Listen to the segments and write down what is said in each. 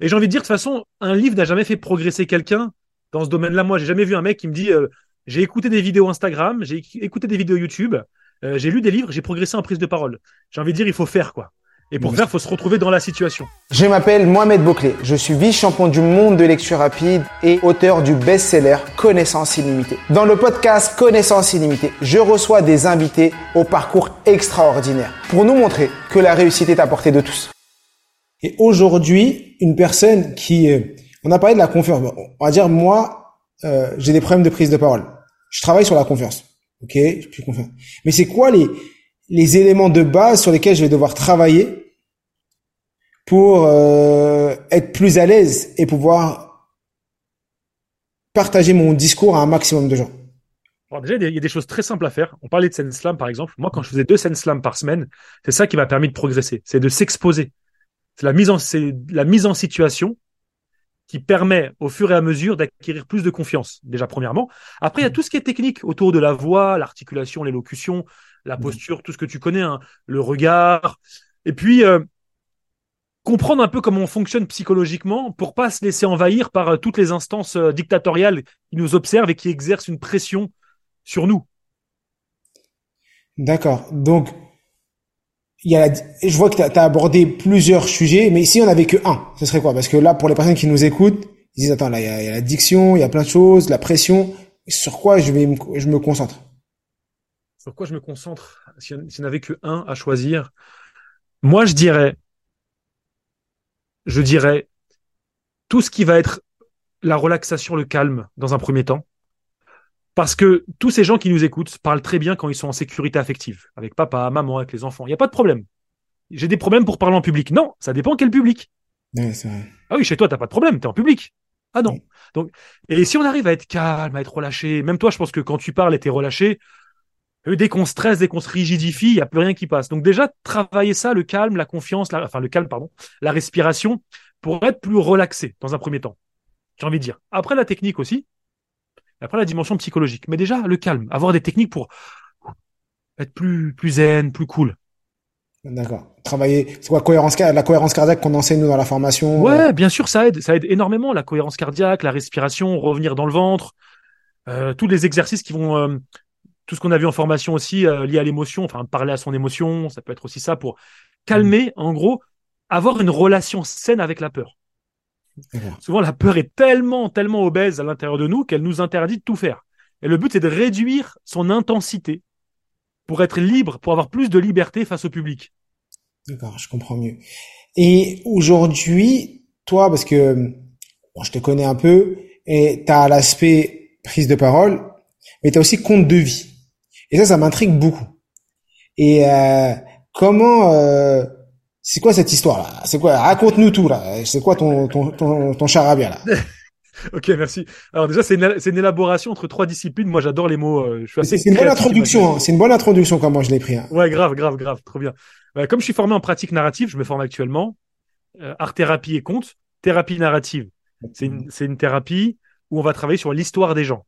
Et j'ai envie de dire, de toute façon, un livre n'a jamais fait progresser quelqu'un dans ce domaine-là. Moi, j'ai jamais vu un mec qui me dit euh, j'ai écouté des vidéos Instagram, j'ai écouté des vidéos YouTube, euh, j'ai lu des livres, j'ai progressé en prise de parole. J'ai envie de dire, il faut faire quoi. Et pour faire, il faut se retrouver dans la situation. Je m'appelle Mohamed Bouclé. Je suis vice-champion du monde de lecture rapide et auteur du best-seller Connaissance illimitée. Dans le podcast Connaissance illimitée, je reçois des invités au parcours extraordinaire pour nous montrer que la réussite est à portée de tous. Et aujourd'hui, une personne qui, euh, on a parlé de la confiance. On va dire moi, euh, j'ai des problèmes de prise de parole. Je travaille sur la confiance. Ok, je suis confiant. Mais c'est quoi les les éléments de base sur lesquels je vais devoir travailler pour euh, être plus à l'aise et pouvoir partager mon discours à un maximum de gens? Déjà, il y a des choses très simples à faire. On parlait de scène slam, par exemple. Moi, quand je faisais deux scènes slam par semaine, c'est ça qui m'a permis de progresser. C'est de s'exposer. C'est la mise en, c'est la mise en situation qui permet au fur et à mesure d'acquérir plus de confiance, déjà premièrement. Après, il y a tout ce qui est technique autour de la voix, l'articulation, l'élocution, la mmh. posture, tout ce que tu connais, hein, le regard. Et puis, euh, comprendre un peu comment on fonctionne psychologiquement pour pas se laisser envahir par euh, toutes les instances euh, dictatoriales qui nous observent et qui exercent une pression sur nous. D'accord. Donc, il y a je vois que tu as, abordé plusieurs sujets, mais si on avait que un, ce serait quoi? Parce que là, pour les personnes qui nous écoutent, ils disent, attends, là, il y a, il y a la il y a plein de choses, la pression. Sur quoi je vais, je me concentre? Sur quoi je me concentre? Si on n'avait que un à choisir, moi, je dirais, je dirais, tout ce qui va être la relaxation, le calme, dans un premier temps. Parce que tous ces gens qui nous écoutent parlent très bien quand ils sont en sécurité affective, avec papa, maman, avec les enfants. Il n'y a pas de problème. J'ai des problèmes pour parler en public. Non, ça dépend quel public. Ah oui, chez toi, t'as pas de problème, t'es en public. Ah non. Donc, et si on arrive à être calme, à être relâché, même toi, je pense que quand tu parles et t'es relâché, euh, dès qu'on stresse, dès qu'on se rigidifie, il n'y a plus rien qui passe. Donc déjà, travailler ça, le calme, la confiance, la, enfin le calme, pardon, la respiration, pour être plus relaxé dans un premier temps. J'ai envie de dire. Après la technique aussi, après la dimension psychologique. Mais déjà, le calme, avoir des techniques pour être plus, plus zen, plus cool. D'accord. Travailler, c'est quoi cohérence, la cohérence cardiaque qu'on enseigne nous dans la formation Ouais, euh bien sûr, ça aide, ça aide énormément la cohérence cardiaque, la respiration, revenir dans le ventre, euh, tous les exercices qui vont, euh, tout ce qu'on a vu en formation aussi lié à l'émotion, enfin parler à son émotion, ça peut être aussi ça pour calmer, en gros, avoir une relation saine avec la peur. Souvent, la peur est tellement, tellement obèse à l'intérieur de nous qu'elle nous interdit de tout faire. Et le but, c'est de réduire son intensité pour être libre, pour avoir plus de liberté face au public. D'accord, je comprends mieux. Et aujourd'hui, toi, parce que bon, je te connais un peu, et tu as l'aspect prise de parole, mais tu as aussi compte de vie. Et ça, ça m'intrigue beaucoup. Et euh, comment euh, c'est quoi cette histoire là? C'est quoi? Raconte-nous tout là. C'est quoi ton ton ton, ton charabia là? Ok, merci. Alors déjà, c'est une, une, élaboration entre trois disciplines. Moi, j'adore les mots. Euh, je suis assez. C'est une bonne introduction. Hein. C'est une bonne introduction comment je l'ai pris. Hein. Ouais, grave, grave, grave, trop bien. Euh, comme je suis formé en pratique narrative, je me forme actuellement euh, art thérapie et conte. Thérapie narrative, c'est une c'est une thérapie où on va travailler sur l'histoire des gens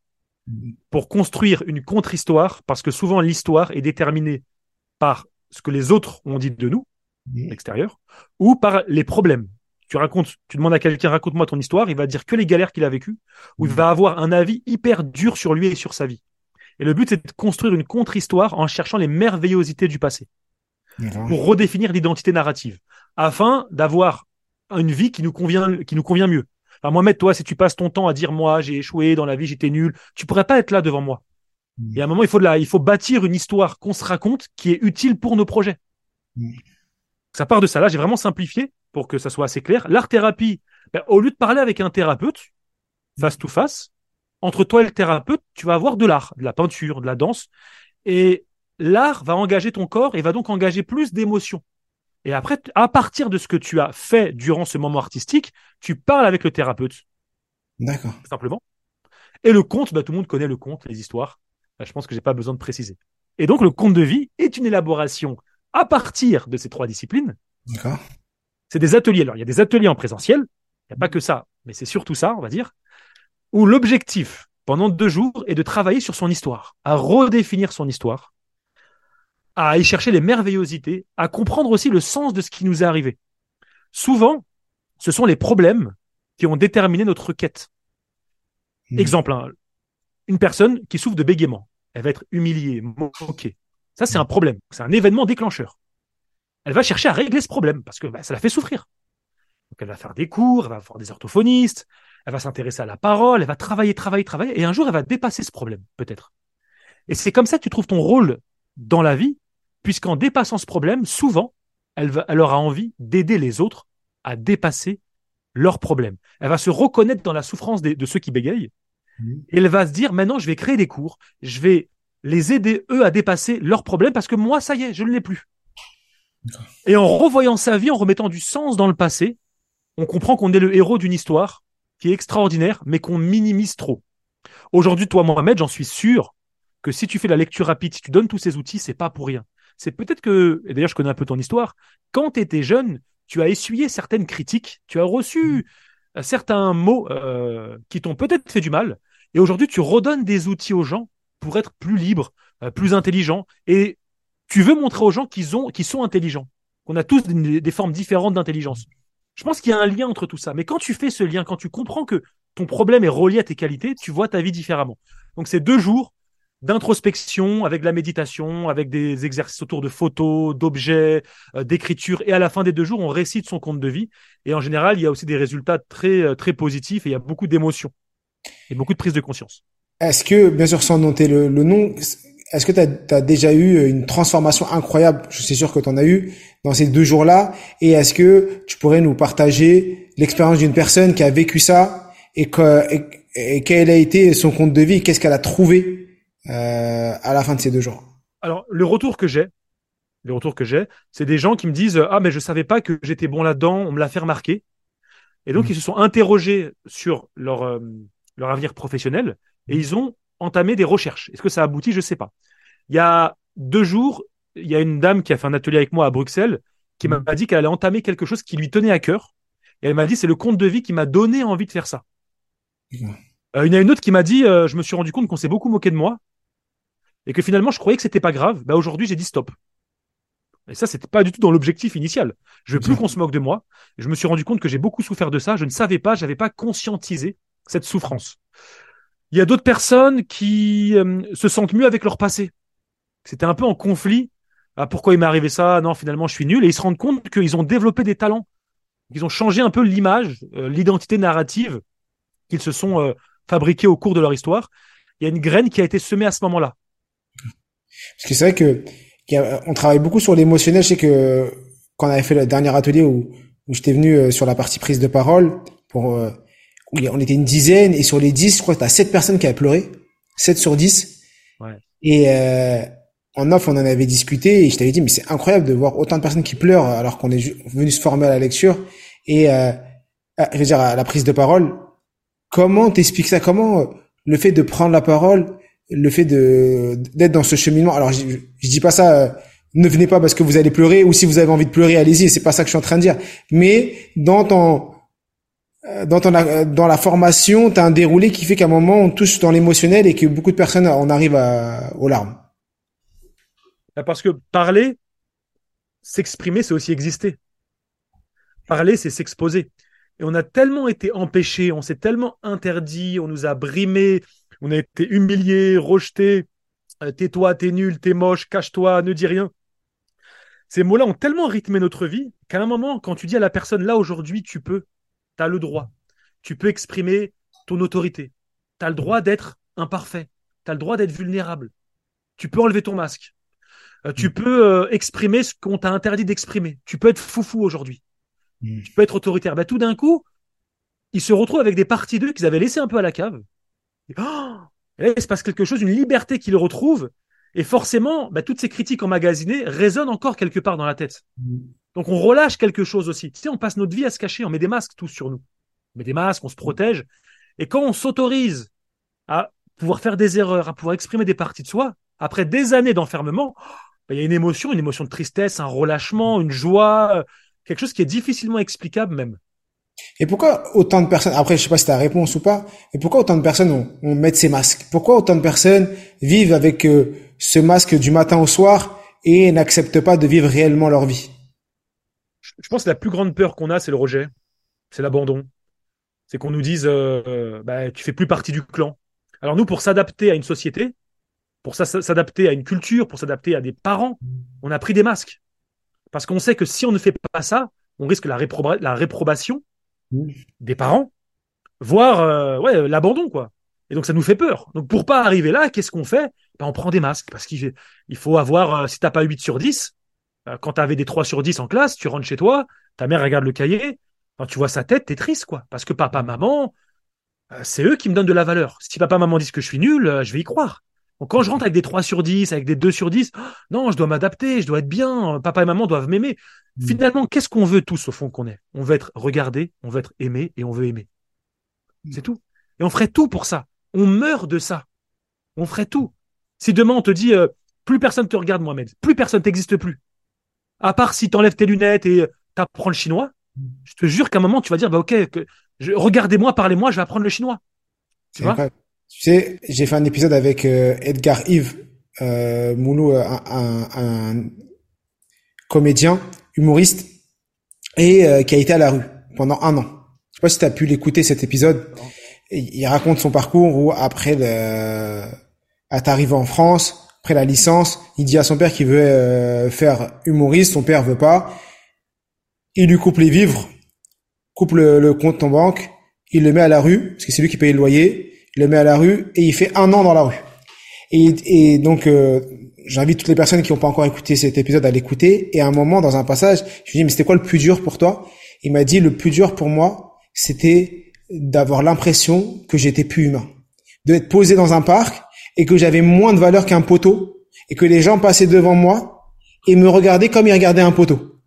pour construire une contre-histoire, parce que souvent l'histoire est déterminée par ce que les autres ont dit de nous extérieur, ou par les problèmes. Tu racontes, tu demandes à quelqu'un, raconte-moi ton histoire, il va dire que les galères qu'il a vécues, ou il mm. va avoir un avis hyper dur sur lui et sur sa vie. Et le but, c'est de construire une contre-histoire en cherchant les merveillosités du passé, pour redéfinir l'identité narrative, afin d'avoir une vie qui nous convient, qui nous convient mieux. Enfin, Mohamed, toi, si tu passes ton temps à dire moi, j'ai échoué dans la vie, j'étais nul, tu pourrais pas être là devant moi. Mm. Et à un moment, il faut de il faut bâtir une histoire qu'on se raconte qui est utile pour nos projets. Mm. Ça part de ça. Là, j'ai vraiment simplifié pour que ça soit assez clair. L'art thérapie, ben, au lieu de parler avec un thérapeute, face to face, entre toi et le thérapeute, tu vas avoir de l'art, de la peinture, de la danse. Et l'art va engager ton corps et va donc engager plus d'émotions. Et après, à partir de ce que tu as fait durant ce moment artistique, tu parles avec le thérapeute. D'accord. Simplement. Et le conte, bah, tout le monde connaît le conte, les histoires. Bah, je pense que j'ai pas besoin de préciser. Et donc, le conte de vie est une élaboration à partir de ces trois disciplines. D'accord. C'est des ateliers. Alors, il y a des ateliers en présentiel. Il n'y a pas que ça, mais c'est surtout ça, on va dire, où l'objectif, pendant deux jours, est de travailler sur son histoire, à redéfinir son histoire, à y chercher les merveillosités, à comprendre aussi le sens de ce qui nous est arrivé. Souvent, ce sont les problèmes qui ont déterminé notre quête. Mhm. Exemple, hein, une personne qui souffre de bégaiement, elle va être humiliée, moquée. Ça, c'est un problème. C'est un événement déclencheur. Elle va chercher à régler ce problème parce que bah, ça la fait souffrir. Donc, elle va faire des cours, elle va voir des orthophonistes, elle va s'intéresser à la parole, elle va travailler, travailler, travailler, et un jour, elle va dépasser ce problème, peut-être. Et c'est comme ça que tu trouves ton rôle dans la vie, puisqu'en dépassant ce problème, souvent, elle, va, elle aura envie d'aider les autres à dépasser leurs problèmes. Elle va se reconnaître dans la souffrance des- de ceux qui bégayent, Mhm. et elle va se dire, maintenant, je vais créer des cours, je vais les aider, eux, à dépasser leurs problèmes, parce que moi, ça y est, je ne l'ai plus. Et en revoyant sa vie, en remettant du sens dans le passé, on comprend qu'on est le héros d'une histoire qui est extraordinaire, mais qu'on minimise trop. Aujourd'hui, toi, Mohamed, j'en suis sûr que si tu fais la lecture rapide, si tu donnes tous ces outils, c'est pas pour rien. C'est peut-être que, et d'ailleurs, je connais un peu ton histoire, quand tu étais jeune, tu as essuyé certaines critiques, tu as reçu euh, certains mots euh, qui t'ont peut-être fait du mal, et aujourd'hui, tu redonnes des outils aux gens pour être plus libres, euh, plus intelligents, et tu veux montrer aux gens qu'ils ont, qu'ils sont intelligents, qu'on a tous des, formes différentes d'intelligence. Je pense qu'il y a un lien entre tout ça. Mais quand tu fais ce lien, quand tu comprends que ton problème est relié à tes qualités, tu vois ta vie différemment. Donc c'est deux jours d'introspection avec la méditation, avec des exercices autour de photos, d'objets, euh, d'écriture. Et à la fin des deux jours, on récite son compte de vie. Et en général, il y a aussi des résultats très, euh, très positifs et il y a beaucoup d'émotions et beaucoup de prise de conscience. Est-ce que, bien sûr, sans noter le, le nom, est-ce que tu as, déjà eu une transformation incroyable? Je suis sûr que tu en as eu dans ces deux jours-là. Et est-ce que tu pourrais nous partager l'expérience d'une personne qui a vécu ça et, que, et, et quel a été son compte de vie Qu'est-ce qu'elle a trouvé euh, à la fin de ces deux jours? Alors, le retour que j'ai, le retour que j'ai, c'est des gens qui me disent ah mais je savais pas que j'étais bon là-dedans, on me l'a fait remarquer. Et donc Mhm. ils se sont interrogés sur leur euh, leur avenir professionnel et ils ont entamé des recherches. Est-ce que ça aboutit? Je sais pas. Il y a deux jours, il y a une dame qui a fait un atelier avec moi à Bruxelles qui m'a dit qu'elle allait entamer quelque chose qui lui tenait à cœur. Et elle m'a dit c'est le compte de vie qui m'a donné envie de faire ça. Mhm. Euh, il y en a une autre qui m'a dit euh, je me suis rendu compte qu'on s'est beaucoup moqué de moi et que finalement je croyais que c'était pas grave. Bah aujourd'hui j'ai dit stop. Et ça c'était pas du tout dans l'objectif initial. Je veux plus qu'on se moque de moi. Je me suis rendu compte que j'ai beaucoup souffert de ça. Je ne savais pas, j'avais pas conscientisé cette souffrance. Il y a d'autres personnes qui euh, se sentent mieux avec leur passé. C'était un peu en conflit. Ah, pourquoi il m'est arrivé ça? Non, finalement, je suis nul. Et ils se rendent compte qu'ils ont développé des talents. Ils ont changé un peu l'image, euh, l'identité narrative qu'ils se sont euh, fabriqués au cours de leur histoire. Il y a une graine qui a été semée à ce moment-là. Parce que c'est vrai que on travaille beaucoup sur l'émotionnel. Je sais que quand on avait fait le dernier atelier où, où j'étais venu sur la partie prise de parole, pour, on était une dizaine, et sur les 10, je crois que tu as 7 personnes qui avaient pleuré. 7 sur 10. Ouais. Et euh, en off, on en avait discuté, et je t'avais dit, mais c'est incroyable de voir autant de personnes qui pleurent alors qu'on est venu se former à la lecture. Et euh, à- je veux dire, à la prise de parole, comment t'expliques ça? Comment euh, le fait de prendre la parole le fait de d'être dans ce cheminement? Alors je, je dis pas ça. euh, ne venez pas parce que vous allez pleurer ou si vous avez envie de pleurer, allez-y. C'est pas ça que je suis en train de dire. Mais dans ton dans ton euh, dans la formation, t'as un déroulé qui fait qu'à un moment on touche dans l'émotionnel et que beaucoup de personnes on arrive à, aux larmes. Bah, Parce que parler, s'exprimer, c'est aussi exister. Parler, c'est s'exposer. Et on a tellement été empêchés, on s'est tellement interdit, on nous a brimés, on a été humiliés, rejetés. Euh, Tais-toi, t'es nul, t'es moche, cache-toi, ne dis rien. Ces mots-là ont tellement rythmé notre vie qu'à un moment, quand tu dis à la personne, là aujourd'hui, tu peux, tu as le droit, tu peux exprimer ton autorité, tu as le droit d'être imparfait, tu as le droit d'être vulnérable, tu peux enlever ton masque, Euh, tu peux euh, exprimer ce qu'on t'a interdit d'exprimer, tu peux être foufou aujourd'hui, Mm. tu peux être autoritaire. Bah, tout d'un coup, ils se retrouvent avec des parties d'eux qu'ils avaient laissées un peu à la cave. Et, oh et là, il se passe quelque chose, une liberté qu'ils retrouvent. Et forcément, bah, toutes ces critiques emmagasinées résonnent encore quelque part dans la tête. Donc on relâche quelque chose aussi. Tu sais, on passe notre vie à se cacher, on met des masques tous sur nous. On met des masques, on se protège. Et quand on s'autorise à pouvoir faire des erreurs, à pouvoir exprimer des parties de soi, après des années d'enfermement, ben, il y a une émotion, une émotion de tristesse, un relâchement, une joie, euh, quelque chose qui est difficilement explicable même. Et pourquoi autant de personnes, après je sais pas si tu as réponse ou pas, mais pourquoi autant de personnes ont, ont mettent ces masques? Pourquoi autant de personnes vivent avec euh, ce masque du matin au soir et n'acceptent pas de vivre réellement leur vie? Je pense que la plus grande peur qu'on a, c'est le rejet, c'est l'abandon. C'est qu'on nous dise, euh, bah, tu fais plus partie du clan. Alors nous, pour s'adapter à une société, pour s'adapter à une culture, pour s'adapter à des parents, on a pris des masques. Parce qu'on sait que si on ne fait pas ça, on risque la, réprobation des parents, voire euh, l'abandon, quoi. Et donc ça nous fait peur. Donc pour pas arriver là, qu'est-ce qu'on fait? Ben, On prend des masques, parce qu'il il faut avoir, euh, si t'as pas 8 sur 10, euh, quand tu avais des 3 sur 10 en classe, tu rentres chez toi, ta mère regarde le cahier, quand tu vois sa tête, t'es triste, quoi. Parce que papa, maman, c'est eux qui me donnent de la valeur. Si papa, maman disent que je suis nul, je vais y croire. Donc quand je rentre avec des 3 sur 10, avec des 2 sur 10, non, je dois m'adapter, je dois être bien, papa et maman doivent m'aimer. Hmm. Finalement, qu'est-ce qu'on veut tous au fond qu'on est On veut être regardé, on veut être aimé et on veut aimer. Hmm. C'est tout. Et on ferait tout pour ça. On meurt de ça. On ferait tout. Si demain on te dit euh, plus personne te regarde Mohamed, plus personne t'existe plus. À part si t'enlèves tes lunettes et t'apprends le chinois, je te jure qu'à un moment tu vas dire bah ok, regardez-moi, parlez-moi, je vais apprendre le chinois. Tu vois? Tu sais, j'ai fait un épisode avec euh, Edgar Yves euh, Moulou, un, un, un comédien humoriste, et euh, qui a été à la rue pendant un an. Je sais pas si tu as pu l'écouter cet épisode. Il raconte son parcours où après le, à arrivé en France, après la licence, il dit à son père qu'il veut euh, faire humoriste, son père veut pas. Il lui coupe les vivres, coupe le, compte en banque, il le met à la rue, parce que c'est lui qui paye le loyer, il le met à la rue et il fait un an dans la rue. Et, et donc, euh, j'invite toutes les personnes qui n'ont pas encore écouté cet épisode à l'écouter. Et à un moment, dans un passage, je lui dis, mais c'était quoi le plus dur pour toi? Il m'a dit, le plus dur pour moi, c'était d'avoir l'impression que j'étais plus humain. D'être posé dans un parc et que j'avais moins de valeur qu'un poteau et que les gens passaient devant moi et me regardaient comme ils regardaient un poteau.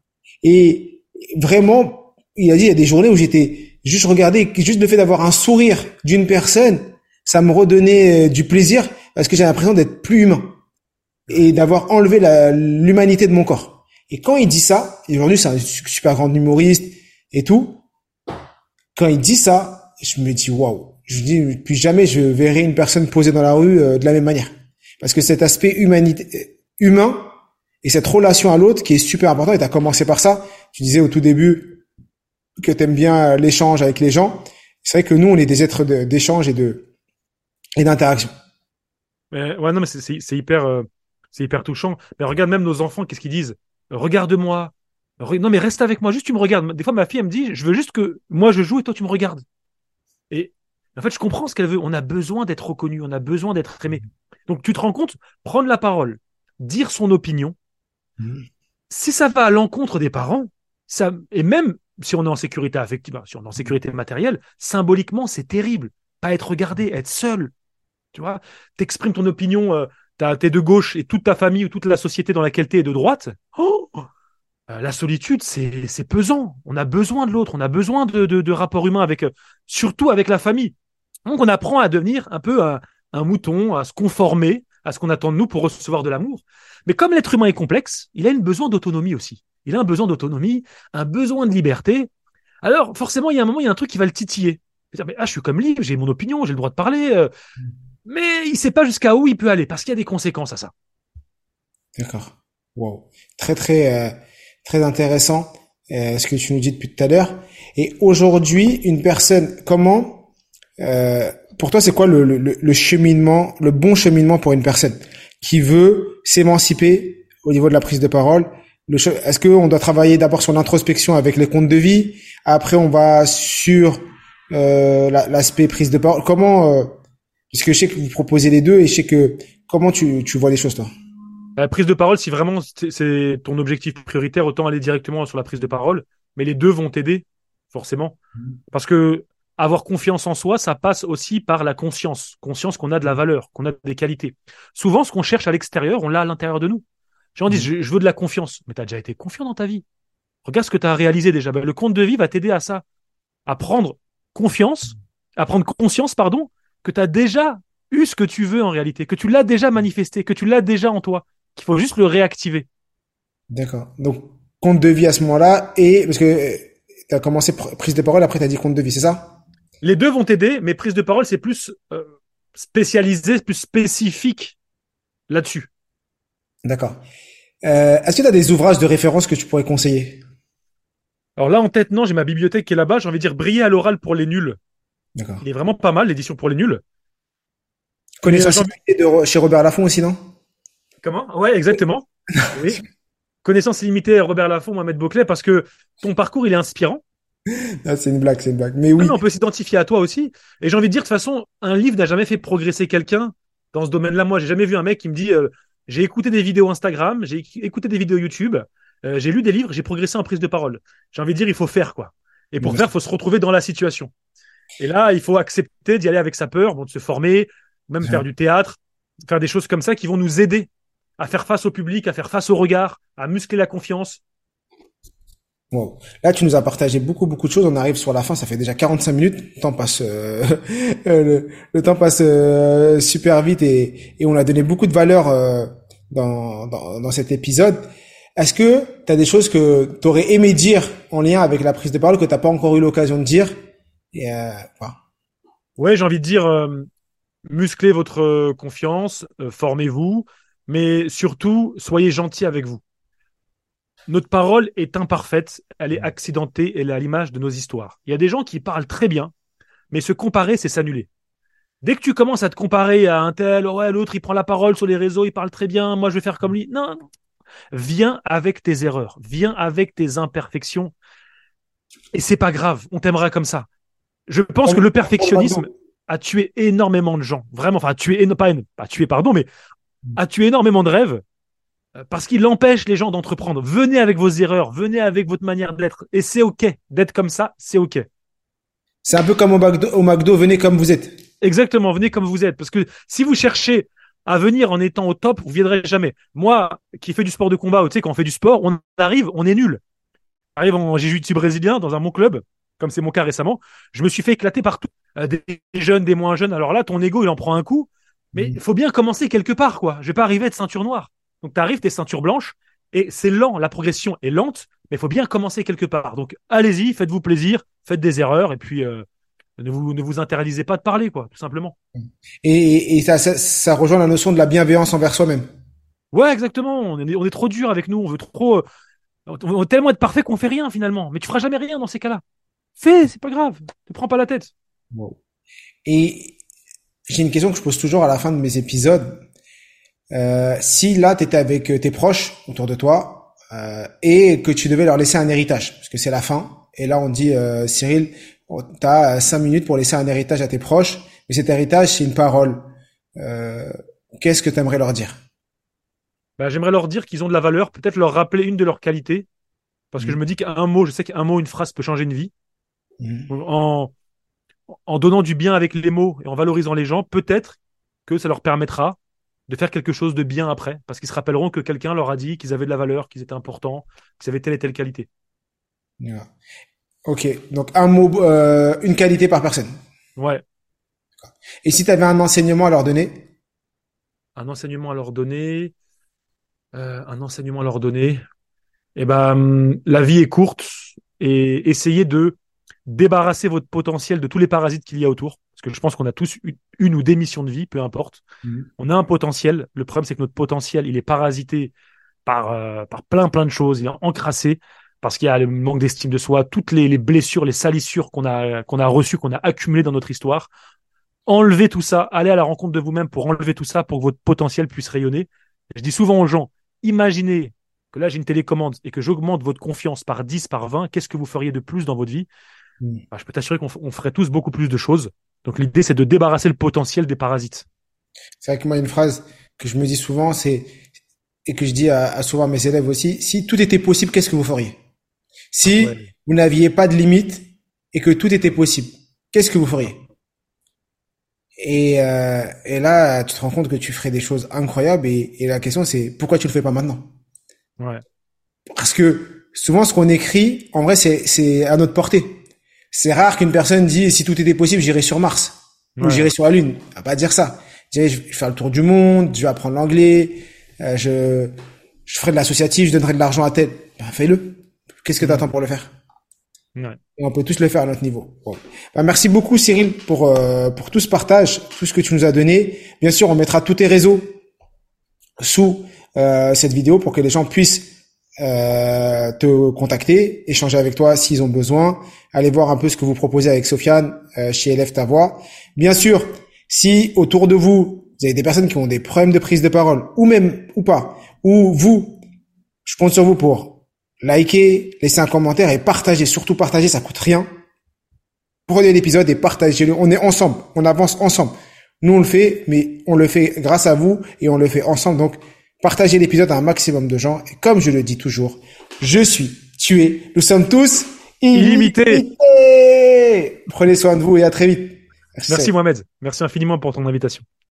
Et vraiment, il a dit, il y a des journées où j'étais juste regardé, juste le fait d'avoir un sourire d'une personne, ça me redonnait euh, du plaisir parce que j'avais l'impression d'être plus humain et d'avoir enlevé l'humanité de mon corps. Et quand il dit ça, et aujourd'hui c'est un super grand humoriste et tout, quand il dit ça, je me dis waouh. Je dis puis jamais je verrai une personne posée dans la rue euh, de la même manière. Parce que cet aspect humanité, euh, humain et cette relation à l'autre qui est super important, et tu as commencé par ça, tu disais au tout début que tu aimes bien l'échange avec les gens. C'est vrai que nous, on est des êtres d'échange et de et d'interaction. ouais, non, mais c'est hyper, euh, c'est hyper touchant. Mais regarde même nos enfants, qu'est-ce qu'ils disent? Regarde-moi. Non, mais reste avec moi, juste tu me regardes. Des fois, ma fille, elle me dit, je veux juste que moi je joue et toi tu me regardes. Et en fait, je comprends ce qu'elle veut. On a besoin d'être reconnu, on a besoin d'être aimé. Donc, tu te rends compte, prendre la parole, dire son opinion, mmh. si ça va à l'encontre des parents, ça, et même si on est en sécurité affective, si on est en sécurité matérielle, symboliquement, c'est terrible. Pas être regardé, être seul. Tu vois, t'exprimes ton opinion, euh, t'es de gauche et toute ta famille ou toute la société dans laquelle t'es est de droite, oh euh, la solitude, c'est pesant. On a besoin de l'autre, on a besoin de, de, de rapports humains avec, euh, surtout avec la famille. Donc on apprend à devenir un peu un, un mouton, à se conformer à ce qu'on attend de nous pour recevoir de l'amour. Mais comme l'être humain est complexe, il a une besoin d'autonomie aussi. Il a un besoin d'autonomie, un besoin de liberté. Alors forcément, il y a un moment, il y a un truc qui va le titiller. Dire, mais, ah, je suis comme libre, j'ai mon opinion, j'ai le droit de parler. Euh, mais il sait pas jusqu'à où il peut aller parce qu'il y a des conséquences à ça. D'accord. Wow. Très très euh, très intéressant euh, ce que tu nous dis depuis tout à l'heure. Et aujourd'hui, une personne, comment euh, pour toi, c'est quoi le, le, le, cheminement, le bon cheminement pour une personne qui veut s'émanciper au niveau de la prise de parole? Est-ce qu'on doit travailler d'abord sur l'introspection avec les comptes de vie? Après, on va sur euh, l'aspect prise de parole. Comment Puisque je sais que vous proposez les deux et je sais que comment tu, tu vois les choses toi? La prise de parole, si vraiment c'est ton objectif prioritaire, autant aller directement sur la prise de parole. Mais les deux vont t'aider forcément, mmh. parce que avoir confiance en soi, ça passe aussi par la conscience, conscience qu'on a de la valeur, qu'on a des qualités. Souvent, ce qu'on cherche à l'extérieur, on l'a à l'intérieur de nous. Les gens disent, mmh. je, veux de la confiance, mais tu as déjà été confiant dans ta vie. Regarde ce que tu as réalisé déjà. Ben, le compte de vie va t'aider à ça, à prendre confiance, à prendre conscience, pardon, que tu as déjà eu ce que tu veux en réalité, que tu l'as déjà manifesté, que tu l'as déjà en toi, qu'il faut juste le réactiver. D'accord. Donc, compte de vie à ce moment-là, et parce que tu as commencé prise de parole, après tu as dit compte de vie, c'est ça? Les deux vont t'aider, mais prise de parole, c'est plus euh, spécialisé, plus spécifique là-dessus. D'accord. Euh, Est-ce que tu as des ouvrages de référence que tu pourrais conseiller? Alors là, en tête, non, j'ai ma bibliothèque qui est là-bas. J'ai envie de dire Briller à l'oral pour les nuls. D'accord. Il est vraiment pas mal, l'édition pour les nuls. Connaissance illimitée de chez Robert Laffont aussi, non? Comment? Ouais, exactement. oui. Connaissance illimitée, Robert Laffont, Mohamed Bouclet, parce que ton parcours, il est inspirant. Ah, c'est une blague, c'est une blague. Mais oui. on peut s'identifier à toi aussi. Et j'ai envie de dire, de toute façon, un livre n'a jamais fait progresser quelqu'un dans ce domaine-là. Moi, j'ai jamais vu un mec qui me dit, euh, j'ai écouté des vidéos Instagram, j'ai écouté des vidéos YouTube, euh, j'ai lu des livres, j'ai progressé en prise de parole. J'ai envie de dire, il faut faire, quoi. Et pour faire, il faut se retrouver dans la situation. Et là, il faut accepter d'y aller avec sa peur, bon, de se former, même faire du théâtre, faire des choses comme ça qui vont nous aider à faire face au public, à faire face au regard, à muscler la confiance. Wow. Là, tu nous as partagé beaucoup, beaucoup de choses. On arrive sur la fin. Ça fait déjà 45 minutes. Le temps passe, euh, passe euh, super vite et, et, on a donné beaucoup de valeur euh, dans, dans, cet épisode. Est-ce que tu as des choses que tu aurais aimé dire en lien avec la prise de parole que t'as pas encore eu l'occasion de dire? Et, Ouais, j'ai envie de dire, musclez votre confiance, formez-vous, mais surtout, soyez gentil avec vous. Notre parole est imparfaite, elle est accidentée, elle est à l'image de nos histoires. Il y a des gens qui parlent très bien, mais se comparer, c'est s'annuler. Dès que tu commences à te comparer à un tel, ouais, l'autre, il prend la parole sur les réseaux, il parle très bien, moi, je vais faire comme lui. Non, non. Viens avec tes erreurs, viens avec tes imperfections. Et c'est pas grave, on t'aimera comme ça. Je pense que le perfectionnisme a tué énormément de gens. Vraiment, enfin, a tué, pas, pas tué, pardon, mais a tué énormément de rêves parce qu'il empêche les gens d'entreprendre. Venez avec vos erreurs, venez avec votre manière d'être. Et c'est OK. D'être comme ça, c'est OK. C'est un peu comme au McDo, au McDo, venez comme vous êtes. Exactement, venez comme vous êtes. Parce que si vous cherchez à venir en étant au top, vous viendrez jamais. Moi, qui fais du sport de combat, tu sais, quand on fait du sport, on arrive, on est nul. J'arrive en jiu-jitsu brésilien dans un bon club, comme c'est mon cas récemment. Je me suis fait éclater partout. Euh, des jeunes, des moins jeunes. Alors là, ton ego, il en prend un coup. Mais il faut bien commencer quelque part, quoi. Je vais pas arriver à être ceinture noire. Donc tu arrives, t'es ceinture blanche, et c'est lent, la progression est lente, mais il faut bien commencer quelque part. Donc allez-y, faites-vous plaisir, faites des erreurs, et puis euh, ne vous ne vous interdisez pas de parler, quoi, tout simplement. Et, et ça, ça, rejoint la notion de la bienveillance envers soi-même. Ouais, exactement. On est, on est trop dur avec nous, on veut trop, euh, on veut tellement être parfait qu'on fait rien finalement. Mais tu feras jamais rien dans ces cas-là. Fais, c'est pas grave. Ne prends pas la tête. Et j'ai une question que je pose toujours à la fin de mes épisodes. Euh, si là, tu étais avec euh, tes proches autour de toi euh, et que tu devais leur laisser un héritage, parce que c'est la fin, et là on dit, euh, Cyril, oh, tu as cinq minutes pour laisser un héritage à tes proches, mais cet héritage, c'est une parole. Euh, Qu'est-ce que tu aimerais leur dire? Bah, J'aimerais leur dire qu'ils ont de la valeur, peut-être leur rappeler une de leurs qualités, parce que je mmh. me dis qu'un mot, je sais qu'un mot, une phrase peut changer une vie. Mmh. En, en donnant du bien avec les mots et en valorisant les gens, peut-être que ça leur permettra de faire quelque chose de bien après, parce qu'ils se rappelleront que quelqu'un leur a dit qu'ils avaient de la valeur, qu'ils étaient importants, qu'ils avaient telle et telle qualité. Ok, donc un mot, euh, une qualité par personne. Ouais. Et si tu avais un enseignement à leur donner? Un enseignement à leur donner, euh, un enseignement à leur donner. Eh ben, la vie est courte et essayez de débarrasser votre potentiel de tous les parasites qu'il y a autour. Que je pense qu'on a tous une, ou des missions de vie, peu importe. Mhm. On a un potentiel. Le problème, c'est que notre potentiel, il est parasité par, euh, par plein, plein de choses. Il est encrassé parce qu'il y a le manque d'estime de soi, toutes les, blessures, les salissures qu'on a, qu'on a reçues, qu'on a accumulées dans notre histoire. Enlevez tout ça, allez à la rencontre de vous-même pour enlever tout ça, pour que votre potentiel puisse rayonner. Je dis souvent aux gens, imaginez que là j'ai une télécommande et que j'augmente votre confiance par 10, par 20, qu'est-ce que vous feriez de plus dans votre vie? Mm. bah, Je peux t'assurer qu'on ferait tous beaucoup plus de choses. Donc l'idée, c'est de débarrasser le potentiel des parasites. C'est vrai que moi, une phrase que je me dis souvent, c'est et que je dis à, souvent à mes élèves aussi, si tout était possible, qu'est-ce que vous feriez? Si vous n'aviez pas de limite et que tout était possible, qu'est-ce que vous feriez? Et, euh, et là, tu te rends compte que tu ferais des choses incroyables et, et la question c'est pourquoi tu le fais pas maintenant? Ouais. Parce que souvent ce qu'on écrit, en vrai, c'est à notre portée. C'est rare qu'une personne dise si tout était possible, j'irai sur Mars ou j'irai sur la Lune. On va pas dire ça. Je vais faire le tour du monde, je vais apprendre l'anglais, euh, je, je ferai de l'associatif, je donnerai de l'argent à tel. Ben, fais-le. Qu'est-ce que tu attends pour le faire? Ouais. On peut tous le faire à notre niveau. Ben, merci beaucoup Cyril pour euh, pour tout ce partage, tout ce que tu nous as donné. Bien sûr, on mettra tous tes réseaux sous euh, cette vidéo pour que les gens puissent euh, te contacter, échanger avec toi s'ils ont besoin, aller voir un peu ce que vous proposez avec Sofiane euh, chez Élève ta voix. Bien sûr, si autour de vous, vous avez des personnes qui ont des problèmes de prise de parole, ou même, ou pas, ou vous, je compte sur vous pour liker, laisser un commentaire et partager, surtout partager, ça coûte rien. Prenez l'épisode et partagez-le. On est ensemble, on avance ensemble. Nous, on le fait, mais on le fait grâce à vous et on le fait ensemble. Donc, Partagez l'épisode à un maximum de gens. Et comme je le dis toujours, je suis, tué. nous sommes tous illimités. Prenez soin de vous et à très vite. Merci Mohamed. Merci infiniment pour ton invitation.